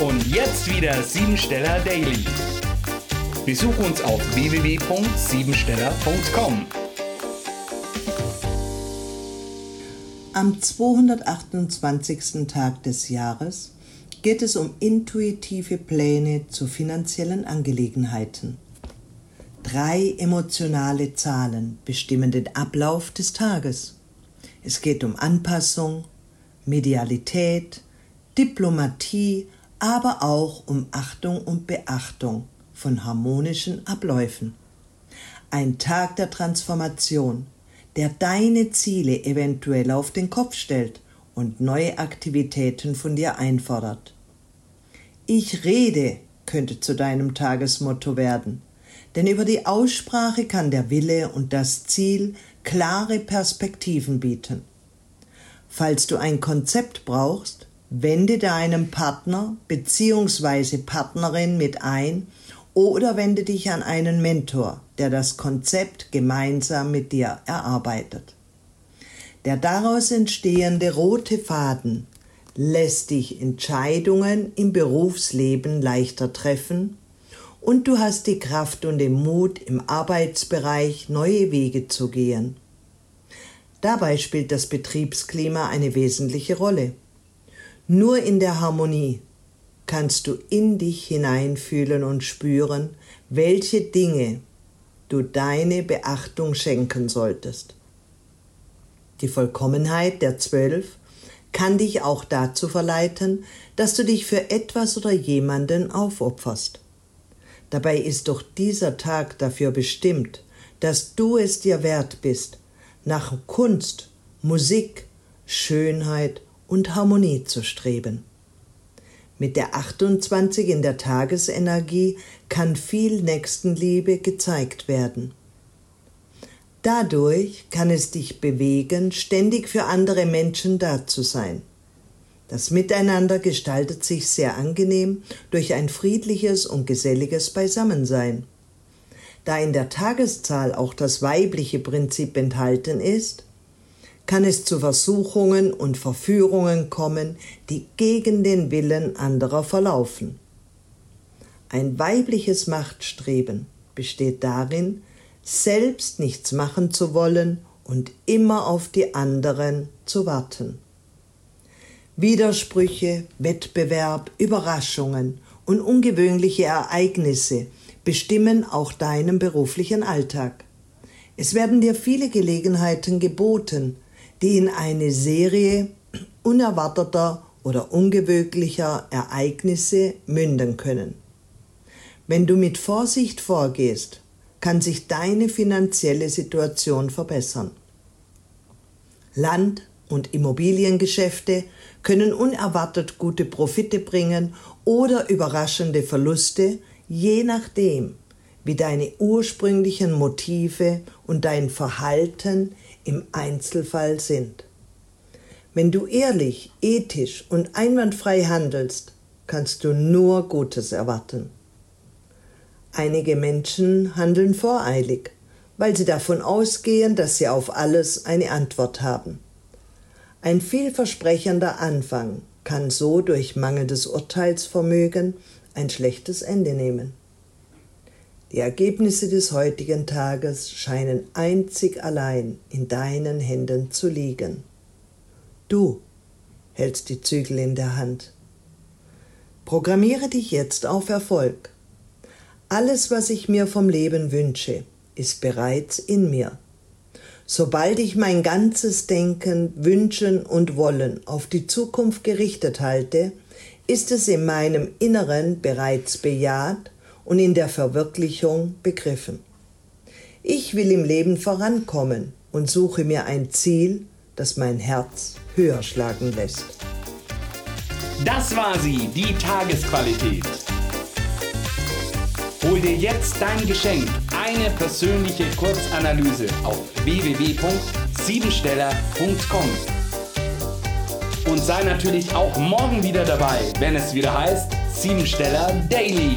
Und jetzt wieder Siebensteller Daily. Besuch uns auf www.siebensteller.com. Am 228. Tag des Jahres geht es um intuitive Pläne zu finanziellen Angelegenheiten. Drei emotionale Zahlen bestimmen den Ablauf des Tages. Es geht um Anpassung, Medialität, Diplomatie, aber auch um Achtung und Beachtung von harmonischen Abläufen. Ein Tag der Transformation, der deine Ziele eventuell auf den Kopf stellt und neue Aktivitäten von dir einfordert. Ich rede könnte zu deinem Tagesmotto werden, denn über die Aussprache kann der Wille und das Ziel klare Perspektiven bieten. Falls du ein Konzept brauchst, wende deinem Partner bzw. Partnerin mit ein oder wende dich an einen Mentor, der das Konzept gemeinsam mit dir erarbeitet. Der daraus entstehende rote Faden lässt dich Entscheidungen im Berufsleben leichter treffen und du hast die Kraft und den Mut, im Arbeitsbereich neue Wege zu gehen. Dabei spielt das Betriebsklima eine wesentliche Rolle. Nur in der Harmonie kannst du in dich hineinfühlen und spüren, welche Dinge du deine Beachtung schenken solltest. Die Vollkommenheit der Zwölf kann dich auch dazu verleiten, dass du dich für etwas oder jemanden aufopferst. Dabei ist doch dieser Tag dafür bestimmt, dass du es dir wert bist, nach Kunst, Musik, Schönheit und Harmonie zu streben. Mit der 28 in der Tagesenergie kann viel Nächstenliebe gezeigt werden. Dadurch kann es dich bewegen, ständig für andere Menschen da zu sein. Das Miteinander gestaltet sich sehr angenehm durch ein friedliches und geselliges Beisammensein. Da in der Tageszahl auch das weibliche Prinzip enthalten ist, kann es zu Versuchungen und Verführungen kommen, die gegen den Willen anderer verlaufen. Ein weibliches Machtstreben besteht darin, selbst nichts machen zu wollen und immer auf die anderen zu warten. Widersprüche, Wettbewerb, Überraschungen und ungewöhnliche Ereignisse bestimmen auch deinen beruflichen Alltag. Es werden dir viele Gelegenheiten geboten, die in eine Serie unerwarteter oder ungewöhnlicher Ereignisse münden können. Wenn du mit Vorsicht vorgehst, kann sich deine finanzielle Situation verbessern. Land- und Immobiliengeschäfte können unerwartet gute Profite bringen oder überraschende Verluste, je nachdem, wie deine ursprünglichen Motive und dein Verhalten im Einzelfall sind. Wenn du ehrlich, ethisch und einwandfrei handelst, kannst du nur Gutes erwarten. Einige Menschen handeln voreilig, weil sie davon ausgehen, dass sie auf alles eine Antwort haben. Ein vielversprechender Anfang kann so durch mangelndes Urteilsvermögen ein schlechtes Ende nehmen. Die Ergebnisse des heutigen Tages scheinen einzig allein in deinen Händen zu liegen. Du hältst die Zügel in der Hand. Programmiere dich jetzt auf Erfolg. Alles, was ich mir vom Leben wünsche, ist bereits in mir. Sobald ich mein ganzes Denken, Wünschen und Wollen auf die Zukunft gerichtet halte, ist es in meinem Inneren bereits bejaht und in der Verwirklichung begriffen. Ich will im Leben vorankommen und suche mir ein Ziel, das mein Herz höher schlagen lässt. Das war sie, die Tagesqualität. Hol dir jetzt dein Geschenk, eine persönliche Kurzanalyse auf www.siebensteller.com. Und sei natürlich auch morgen wieder dabei, wenn es wieder heißt Siebensteller Daily.